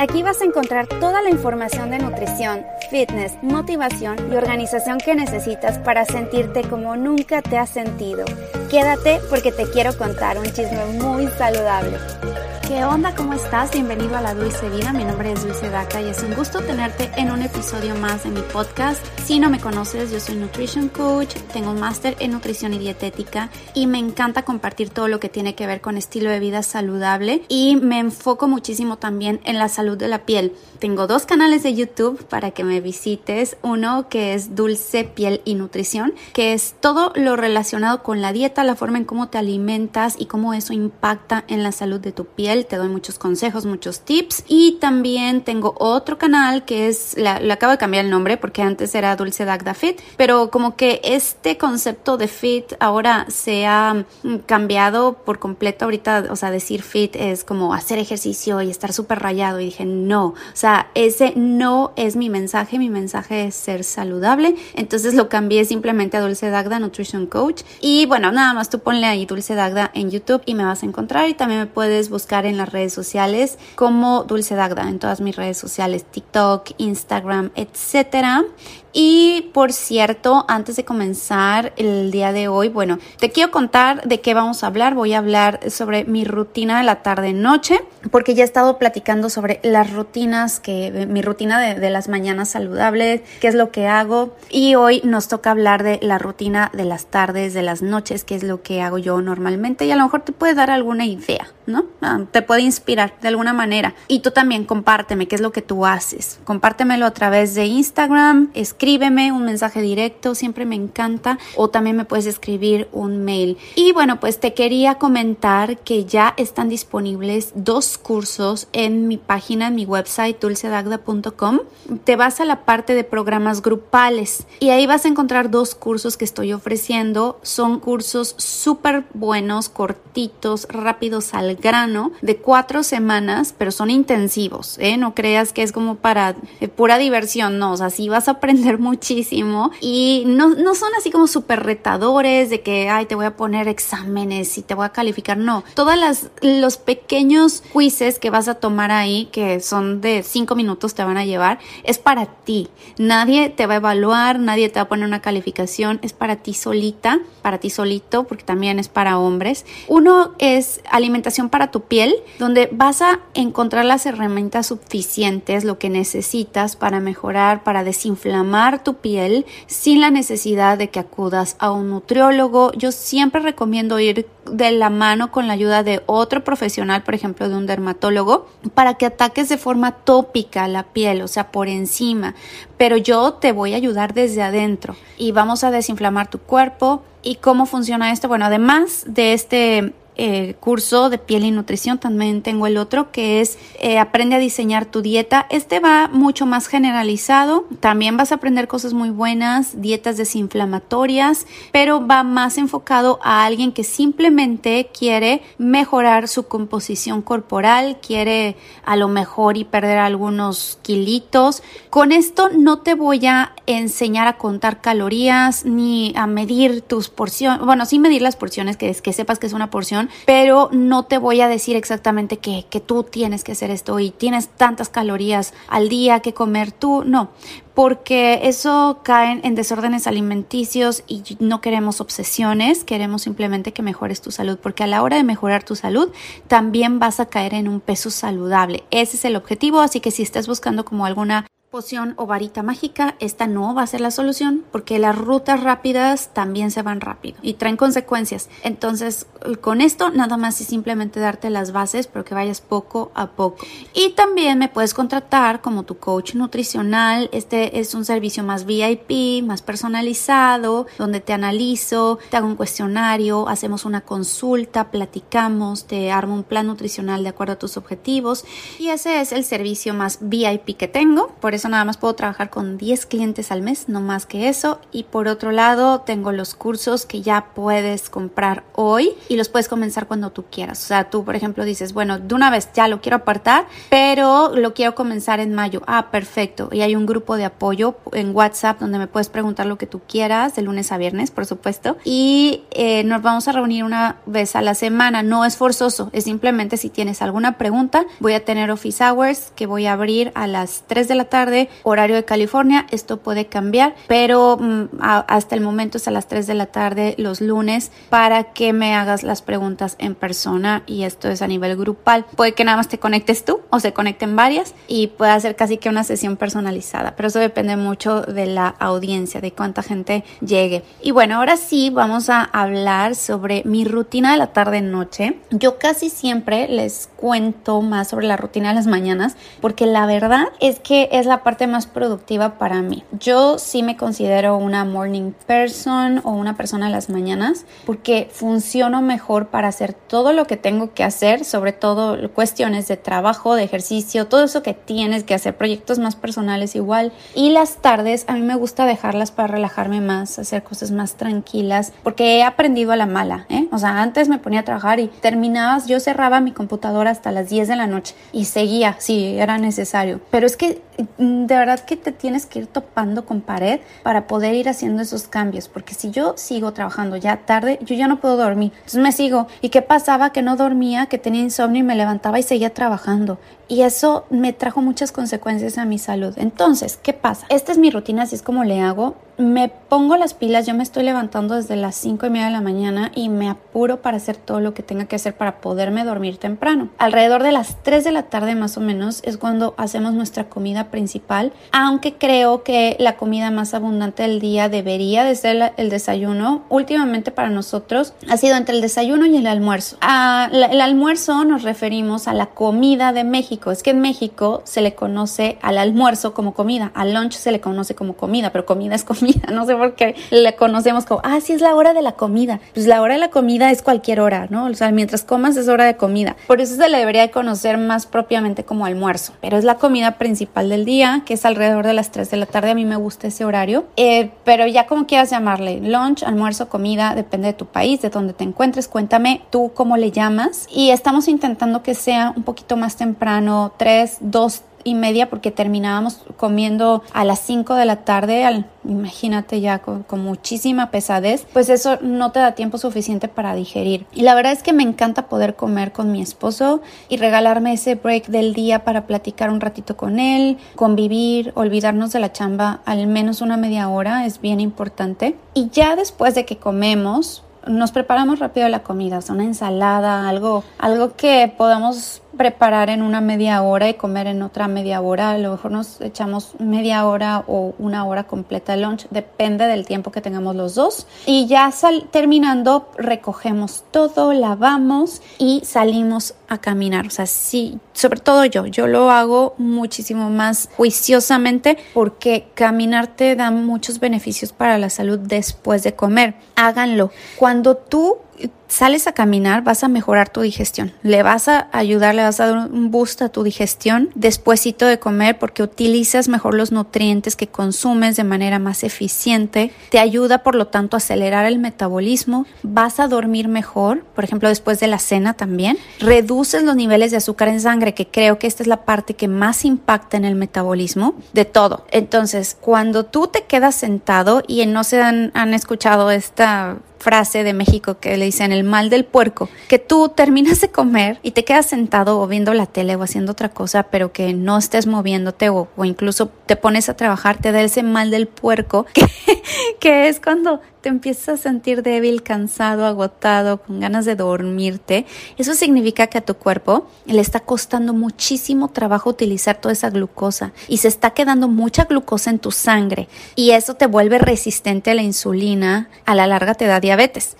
Aquí vas a encontrar toda la información de nutrición, fitness, motivación y organización que necesitas para sentirte como nunca te has sentido. Quédate porque te quiero contar un chisme muy saludable. ¿Qué onda? ¿Cómo estás? Bienvenido a La Dulce Vida. Mi nombre es Dulce Daca y es un gusto tenerte en un episodio más de mi podcast. Si no me conoces, yo soy Nutrition Coach, tengo un máster en nutrición y dietética y me encanta compartir todo lo que tiene que ver con estilo de vida saludable y me enfoco muchísimo también en la salud de la piel. Tengo dos canales de YouTube para que me visites. Uno que es Dulce Piel y Nutrición, que es todo lo relacionado con la dieta, la forma en cómo te alimentas y cómo eso impacta en la salud de tu piel te doy muchos consejos, muchos tips y también tengo otro canal que es, la, le acabo de cambiar el nombre porque antes era Dulce Dagda Fit, pero como que este concepto de fit ahora se ha mm, cambiado por completo ahorita, o sea, decir fit es como hacer ejercicio y estar súper rayado y dije no, o sea, ese no es mi mensaje, mi mensaje es ser saludable, entonces lo cambié simplemente a Dulce Dagda Nutrition Coach. Y bueno, nada más tú ponle ahí Dulce Dagda en YouTube y me vas a encontrar. Y también me puedes buscar en las redes sociales como Dulce Dagda en todas mis redes sociales, TikTok, Instagram, etcétera. Y por cierto, antes de comenzar el día de hoy, bueno, te quiero contar de qué vamos a hablar. Voy a hablar sobre mi rutina de la tarde-noche, porque ya he estado platicando sobre las rutinas, que mi rutina de, de, las mañanas saludables, qué es lo que hago. Y hoy nos toca hablar de la rutina de las tardes, de las noches, qué es lo que hago yo normalmente. Y a lo mejor te puede dar alguna idea, ¿no? Ah, te puede inspirar de alguna manera. Y tú también compárteme qué es lo que tú haces. Compártemelo a través de Instagram, escríbeme un mensaje directo, siempre me encanta. O también me puedes escribir un mail. Y bueno, pues te quería comentar que ya están disponibles dos cursos en mi página, en mi website, dulcedagda.com. Te vas a la parte de programas grupales y ahí vas a encontrar dos cursos que estoy ofreciendo. Son cursos súper buenos, cortitos, rápidos al grano, de cuatro semanas, pero son intensivos, ¿eh? No creas que es como para eh, pura diversión, no, o sea, sí vas a aprender muchísimo y no, no son así como súper retadores de que, ay, te voy a poner exámenes y te voy a calificar, no. Todas las, los pequeños quizzes que vas a tomar ahí, que son de cinco minutos te van a llevar, es para ti. Nadie te va a evaluar, nadie te va a poner una calificación, es para ti solita, para ti solito, porque también es para hombres. Uno es alimentación para tu piel, donde vas a encontrar las herramientas suficientes, lo que necesitas para mejorar, para desinflamar tu piel sin la necesidad de que acudas a un nutriólogo. Yo siempre recomiendo ir de la mano con la ayuda de otro profesional, por ejemplo, de un dermatólogo, para que ataques de forma tópica la piel, o sea, por encima. Pero yo te voy a ayudar desde adentro y vamos a desinflamar tu cuerpo. ¿Y cómo funciona esto? Bueno, además de este eh, curso de piel y nutrición, también tengo el otro que es eh, Aprende a diseñar tu dieta. Este va mucho más generalizado, también vas a aprender cosas muy buenas, dietas desinflamatorias, pero va más enfocado a alguien que simplemente quiere mejorar su composición corporal, quiere a lo mejor y perder algunos kilitos. Con esto no te voy a enseñar a contar calorías ni a medir tus porciones, bueno, sí medir las porciones, que, es, que sepas que es una porción, pero no te voy a decir exactamente que, que tú tienes que hacer esto y tienes tantas calorías al día que comer tú, no, porque eso cae en desórdenes alimenticios y no queremos obsesiones, queremos simplemente que mejores tu salud, porque a la hora de mejorar tu salud también vas a caer en un peso saludable. Ese es el objetivo, así que si estás buscando como alguna poción o varita mágica, esta no va a ser la solución porque las rutas rápidas también se van rápido y traen consecuencias. Entonces, con esto nada más es simplemente darte las bases, pero que vayas poco a poco. Y también me puedes contratar como tu coach nutricional. Este es un servicio más VIP, más personalizado, donde te analizo, te hago un cuestionario, hacemos una consulta, platicamos, te armo un plan nutricional de acuerdo a tus objetivos y ese es el servicio más VIP que tengo. Por eso nada más puedo trabajar con 10 clientes al mes, no más que eso. Y por otro lado, tengo los cursos que ya puedes comprar hoy y los puedes comenzar cuando tú quieras. O sea, tú, por ejemplo, dices, bueno, de una vez ya lo quiero apartar, pero lo quiero comenzar en mayo. Ah, perfecto. Y hay un grupo de apoyo en WhatsApp donde me puedes preguntar lo que tú quieras, de lunes a viernes, por supuesto. Y eh, nos vamos a reunir una vez a la semana. No es forzoso, es simplemente si tienes alguna pregunta, voy a tener office hours que voy a abrir a las 3 de la tarde, horario de California. Esto puede cambiar, pero mm, hasta el momento es a las 3 de la tarde los lunes para que me hagas las preguntas en persona y esto es a nivel grupal. Puede que nada más te conectes tú o se conecten varias y pueda ser casi que una sesión personalizada, pero eso depende mucho de la audiencia, de cuánta gente llegue. Y bueno, ahora sí vamos a hablar sobre mi rutina de la tarde-noche. Yo casi siempre les cuento más sobre la rutina de las mañanas porque la verdad es que es la parte más productiva para mí. Yo sí me considero una morning person o una persona de las mañanas porque funciono mejor para hacer todo lo que tengo que hacer, sobre todo cuestiones de trabajo, de ejercicio, todo eso que tienes que hacer, proyectos más personales igual. Y las tardes a mí me gusta dejarlas para relajarme más, hacer cosas más tranquilas, porque he aprendido a la mala, ¿eh? O sea, antes me ponía a trabajar y terminabas, yo cerraba mi computadora hasta las 10 de la noche y seguía, si era necesario. Pero es que de verdad que te tienes que ir topando con pared para poder ir haciendo esos cambios, porque si yo sigo trabajando ya tarde, yo ya no puedo dormir. Entonces me sigo. ¿Y qué pasaba? Que no dormía, que tenía insomnio y me levantaba y seguía trabajando. Y eso me trajo muchas consecuencias a mi salud. Entonces, ¿qué pasa? Esta es mi rutina, así es como le hago me pongo las pilas, yo me estoy levantando desde las 5 y media de la mañana y me apuro para hacer todo lo que tenga que hacer para poderme dormir temprano. Alrededor de las 3 de la tarde más o menos es cuando hacemos nuestra comida principal, aunque creo que la comida más abundante del día debería de ser el desayuno. Últimamente para nosotros ha sido entre el desayuno y el almuerzo. el almuerzo nos referimos a la comida de México. Es que en México se le conoce al almuerzo como comida, al lunch se le conoce como comida, pero comida es comida no sé por qué le conocemos como, ah, sí es la hora de la comida. Pues la hora de la comida es cualquier hora, ¿no? O sea, mientras comas es hora de comida. Por eso se le debería de conocer más propiamente como almuerzo. Pero es la comida principal del día, que es alrededor de las 3 de la tarde. A mí me gusta ese horario. Eh, pero ya como quieras llamarle, lunch, almuerzo, comida, depende de tu país, de donde te encuentres. Cuéntame tú cómo le llamas. Y estamos intentando que sea un poquito más temprano, 3, 2, y media porque terminábamos comiendo a las 5 de la tarde, al, imagínate ya con, muchísima pesadez, pues eso no te da tiempo suficiente para digerir. Y la verdad es que me encanta poder comer con mi esposo y regalarme ese break del día para platicar un ratito con él, convivir, olvidarnos de la chamba al menos una media hora, es bien importante. Y ya después de que comemos, nos preparamos rápido la comida, o sea, una ensalada, algo, algo que podamos preparar en una media hora y comer en otra media hora. A lo mejor nos echamos media hora o una hora completa de lunch, depende del tiempo que tengamos los dos. Y ya sal terminando, recogemos todo, lavamos y salimos a caminar. O sea, sí, sobre todo yo, yo lo hago muchísimo más juiciosamente porque caminar te da muchos beneficios para la salud después de comer. Háganlo. Cuando tú sales a caminar, vas a mejorar tu digestión. Le vas a ayudar, le vas a dar un boost a tu digestión despuésito de comer porque utilizas mejor los nutrientes que consumes de manera más eficiente. Te ayuda, por lo tanto, a acelerar el metabolismo. Vas a dormir mejor, por ejemplo, después de la cena también. Reduces los niveles de azúcar en sangre, que creo que esta es la parte que más impacta en el metabolismo de todo. Entonces, cuando tú te quedas sentado y no se han, han escuchado esta frase de México que le dicen el mal del puerco, que tú terminas de comer y te quedas sentado o viendo la tele o haciendo otra cosa, pero que no estés moviéndote o, incluso te pones a trabajar, te da ese mal del puerco, que, que es cuando te empiezas a sentir débil, cansado, agotado, con ganas de dormirte, eso significa que a tu cuerpo le está costando muchísimo trabajo utilizar toda esa glucosa y se está quedando mucha glucosa en tu sangre y eso te vuelve resistente a la insulina, a la larga te da diabetes.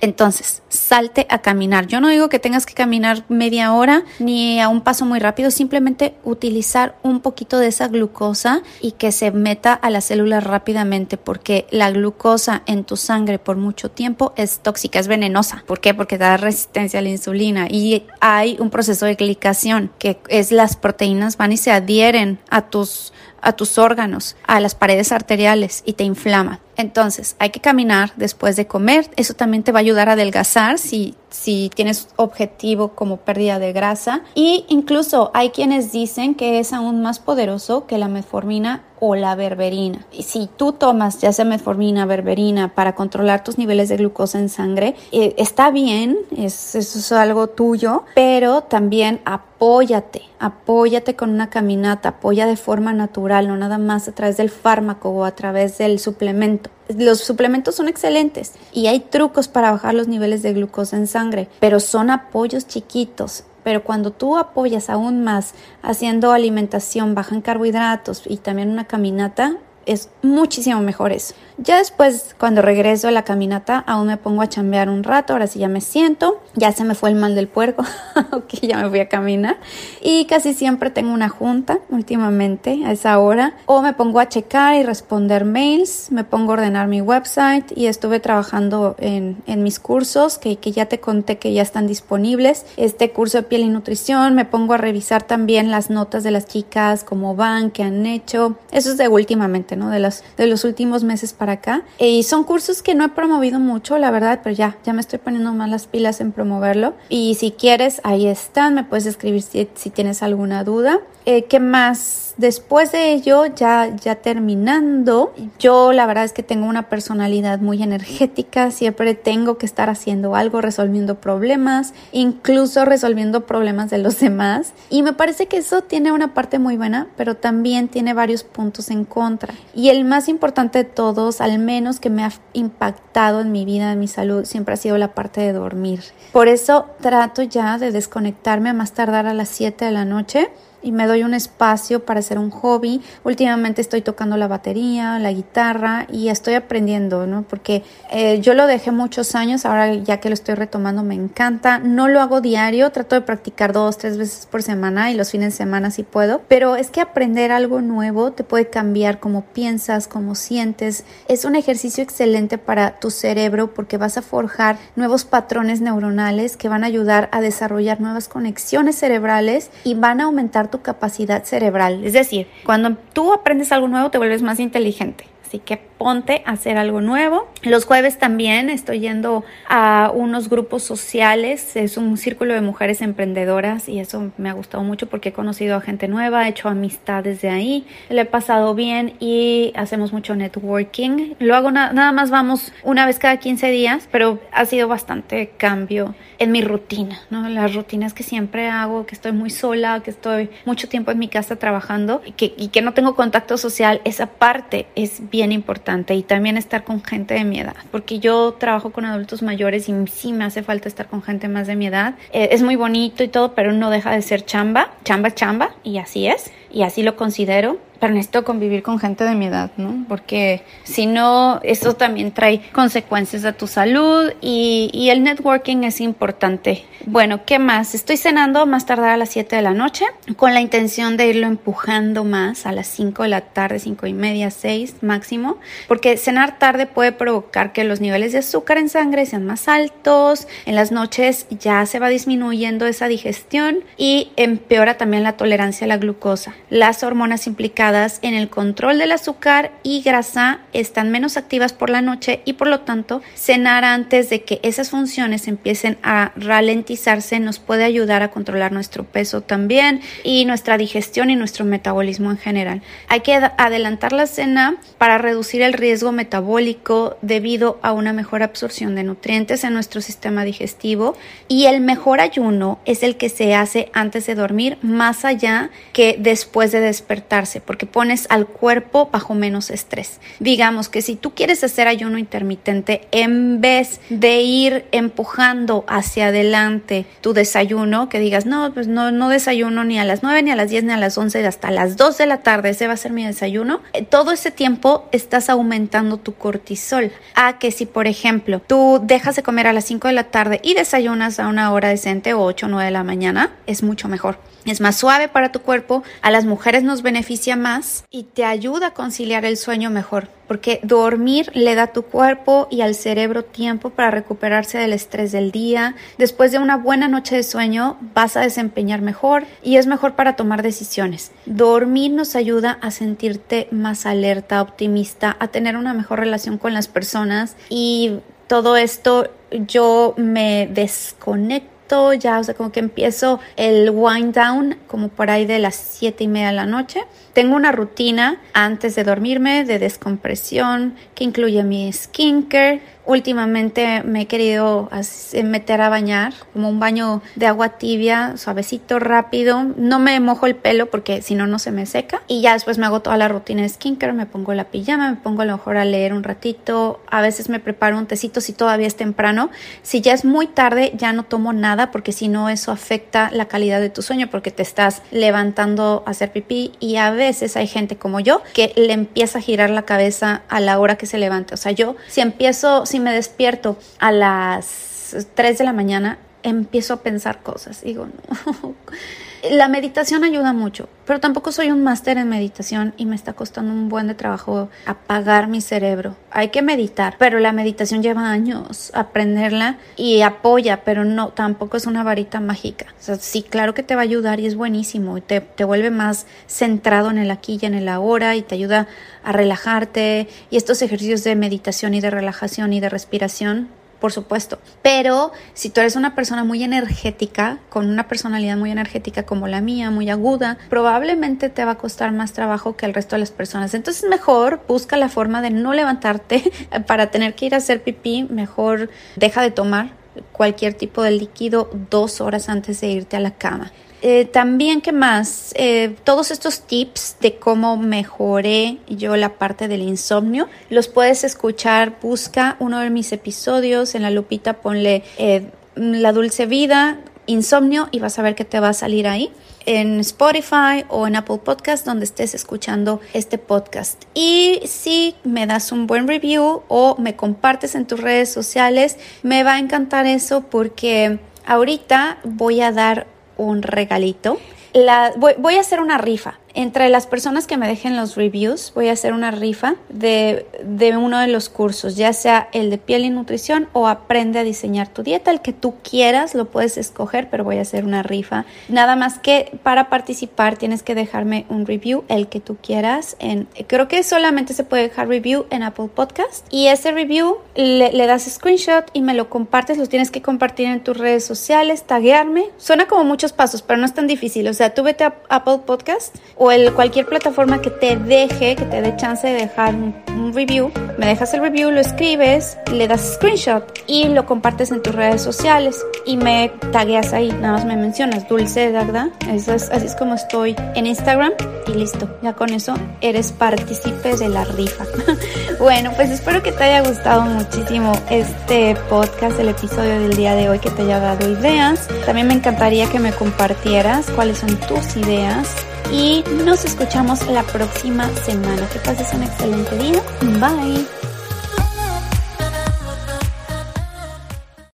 Entonces, salte a caminar. Yo no digo que tengas que caminar media hora ni a un paso muy rápido, simplemente utilizar un poquito de esa glucosa y que se meta a las células rápidamente porque la glucosa en tu sangre por mucho tiempo es tóxica, es venenosa. ¿Por qué? Porque da resistencia a la insulina y hay un proceso de glicación que es las proteínas van y se adhieren a tus a tus órganos, a las paredes arteriales y te inflama. Entonces, hay que caminar después de comer. Eso también te va a ayudar a adelgazar si, si tienes objetivo como pérdida de grasa. Y incluso hay quienes dicen que es aún más poderoso que la metformina o la berberina. Si tú tomas ya sea metformina, berberina para controlar tus niveles de glucosa en sangre, eh, está bien, es, eso es algo tuyo, pero también apóyate, apóyate con una caminata, apoya de forma natural, no nada más a través del fármaco o a través del suplemento. Los suplementos son excelentes y hay trucos para bajar los niveles de glucosa en sangre, pero son apoyos chiquitos. Pero cuando tú apoyas aún más haciendo alimentación baja en carbohidratos y también una caminata, es muchísimo mejor eso. Ya después, cuando regreso a la caminata, aún me pongo a chambear un rato, ahora sí ya me siento, ya se me fue el mal del puerco, ok, ya me voy a caminar. Y casi siempre tengo una junta últimamente a esa hora, o me pongo a checar y responder mails, me pongo a ordenar mi website y estuve trabajando en, en mis cursos que, que ya te conté que ya están disponibles. Este curso de piel y nutrición, me pongo a revisar también las notas de las chicas, cómo van, qué han hecho. Eso es de últimamente, De los, de los últimos meses para acá. Y son cursos que no he promovido mucho, la verdad, pero ya, ya me estoy poniendo más las pilas en promoverlo. Y si quieres, ahí están, me puedes escribir si, si tienes alguna duda. Eh, ¿Qué más? Después de ello, ya, ya terminando, yo la verdad es que tengo una personalidad muy energética, siempre tengo que estar haciendo algo, resolviendo problemas, incluso resolviendo problemas de los demás. Y me parece que eso tiene una parte muy buena, pero también tiene varios puntos en contra. Y el más importante de todos, al menos que me ha impactado en mi vida, en mi salud, siempre ha sido la parte de dormir. Por eso trato ya de desconectarme a más tardar a las 7 de la noche y me doy un espacio para hacer un hobby. Últimamente estoy tocando la batería, la guitarra y estoy aprendiendo, ¿no? Porque eh, yo lo dejé muchos años, ahora ya que lo estoy retomando me encanta. No lo hago diario, trato de practicar dos, tres veces por semana y los fines de semana si puedo, pero es que aprender algo nuevo te puede cambiar cómo piensas, cómo sientes. Es un ejercicio excelente para tu cerebro porque vas a forjar nuevos patrones neuronales que van a ayudar a desarrollar nuevas conexiones cerebrales y van a aumentar tu capacidad cerebral. Es decir, cuando tú aprendes algo nuevo te vuelves más inteligente. Así que ponte a hacer algo nuevo. Los jueves también estoy yendo a unos grupos sociales, es un círculo de mujeres emprendedoras y eso me ha gustado mucho porque he conocido a gente nueva, he hecho amistades de ahí, le he pasado bien y hacemos mucho networking. Lo hago nada más vamos una vez cada 15 días, pero ha sido bastante cambio en mi rutina, ¿no? Las rutinas que siempre hago, que estoy muy sola, que estoy mucho tiempo en mi casa trabajando y que, y que no tengo contacto social, esa parte es bien importante y también estar con gente de mi edad, porque yo trabajo con adultos mayores y sí me hace falta estar con gente más de mi edad. Eh, es muy bonito y todo, pero no deja de ser chamba, chamba, chamba, y así es, y así lo considero pero necesito convivir con gente de mi edad, ¿no? Porque si no, eso también trae consecuencias a tu salud y, el networking es importante. Bueno, ¿qué más? Estoy cenando más tardar a las 7 de la noche con la intención de irlo empujando más a las 5 de la tarde, 5 y media, 6 máximo, porque cenar tarde puede provocar que los niveles de azúcar en sangre sean más altos, en las noches ya se va disminuyendo esa digestión y empeora también la tolerancia a la glucosa. Las hormonas implicadas en el control del azúcar y grasa están menos activas por la noche y por lo tanto cenar antes de que esas funciones empiecen a ralentizarse nos puede ayudar a controlar nuestro peso también y nuestra digestión y nuestro metabolismo en general. Hay que adelantar la cena para reducir el riesgo metabólico debido a una mejor absorción de nutrientes en nuestro sistema digestivo y el mejor ayuno es el que se hace antes de dormir más allá que después de despertarse, porque pones al cuerpo bajo menos estrés. Digamos que si tú quieres hacer ayuno intermitente, en vez de ir empujando hacia adelante tu desayuno, que digas, no, pues no, no desayuno ni a las 9, ni a las 10, ni a las 11, hasta las 2 de la tarde, ese va a ser mi desayuno, eh, todo ese tiempo estás aumentando tu cortisol. A que si, por ejemplo, tú dejas de comer a las 5 de la tarde y desayunas a una hora decente, 8 o 9 de la mañana, es mucho mejor. Es más suave para tu cuerpo, a las mujeres nos beneficia más y te ayuda a conciliar el sueño mejor, porque dormir le da a tu cuerpo y al cerebro tiempo para recuperarse del estrés del día. Después de una buena noche de sueño vas a desempeñar mejor y es mejor para tomar decisiones. Dormir nos ayuda a sentirte más alerta, optimista, a tener una mejor relación con las personas y todo esto yo me desconecto ya, o sea, como que empiezo el wind down como por ahí de las siete y media de la noche. Tengo una rutina antes de dormirme de descompresión incluye mi skincare, Últimamente me he querido meter a bañar, como un baño de agua tibia, suavecito, rápido. No me mojo el pelo porque si no, no se me seca. Y ya después me hago toda la rutina de skincare, me pongo la pijama, me pongo a lo mejor a leer un ratito. A veces me preparo un tecito si todavía es temprano. Si ya es muy tarde, ya no tomo nada porque si no, eso afecta la calidad de tu sueño porque te estás levantando a hacer pipí. Y a veces hay gente como yo que le empieza a girar la cabeza a la hora que se levante. O sea, yo si empiezo si me despierto a las 3 de la mañana, empiezo a pensar cosas. Digo, no. La meditación ayuda mucho, pero tampoco soy un máster en meditación y me está costando un buen de trabajo apagar mi cerebro. Hay que meditar, pero la meditación lleva años aprenderla y apoya, pero no, tampoco es una varita mágica. O sea, sí, claro que te va a ayudar y es buenísimo y te, te vuelve más centrado en el aquí y en el ahora y te ayuda a relajarte y estos ejercicios de meditación y de relajación y de respiración por supuesto. Pero si tú eres una persona muy energética, con una personalidad muy energética como la mía, muy aguda, probablemente te va a costar más trabajo que el resto de las personas. Entonces mejor busca la forma de no levantarte para tener que ir a hacer pipí, mejor deja de tomar cualquier tipo de líquido dos horas antes de irte a la cama. Eh, también, ¿qué más? Eh, todos estos tips de cómo mejoré yo la parte del insomnio, los puedes escuchar. Busca uno de mis episodios en la lupita, ponle eh, La Dulce Vida, Insomnio y vas a ver que te va a salir ahí en Spotify o en Apple Podcast donde estés escuchando este podcast. Y si me das un buen review o me compartes en tus redes sociales, me va a encantar eso porque ahorita voy a dar un regalito. La, voy, a hacer una rifa. Entre las personas que me dejen los reviews, voy a hacer una rifa de, de, uno de los cursos, ya sea el de piel y nutrición o aprende a diseñar tu dieta, el que tú quieras, lo puedes escoger, pero voy a hacer una rifa. Nada más que para participar tienes que dejarme un review, el que tú quieras. En, creo que solamente se puede dejar review en Apple Podcast. Y ese review le, le das screenshot y me lo compartes, lo tienes que compartir en tus redes sociales, taguearme. Suena como muchos pasos, pero no es tan difícil. O sea, tú vete a Apple Podcast o el, cualquier plataforma que te deje, que te dé chance de dejar un, review, me dejas el review, lo escribes, le das screenshot y lo compartes en tus redes sociales y me tagueas ahí, nada más me mencionas Dulce ¿verdad? Eso es, así es como estoy en Instagram y listo, ya con eso eres partícipe de la rifa. bueno, pues espero que te haya gustado muchísimo este podcast, el episodio del día de hoy, que te haya dado ideas. También me encantaría que me compartieras cuáles son tus ideas y nos escuchamos la próxima semana. Que pases un excelente día. Bye.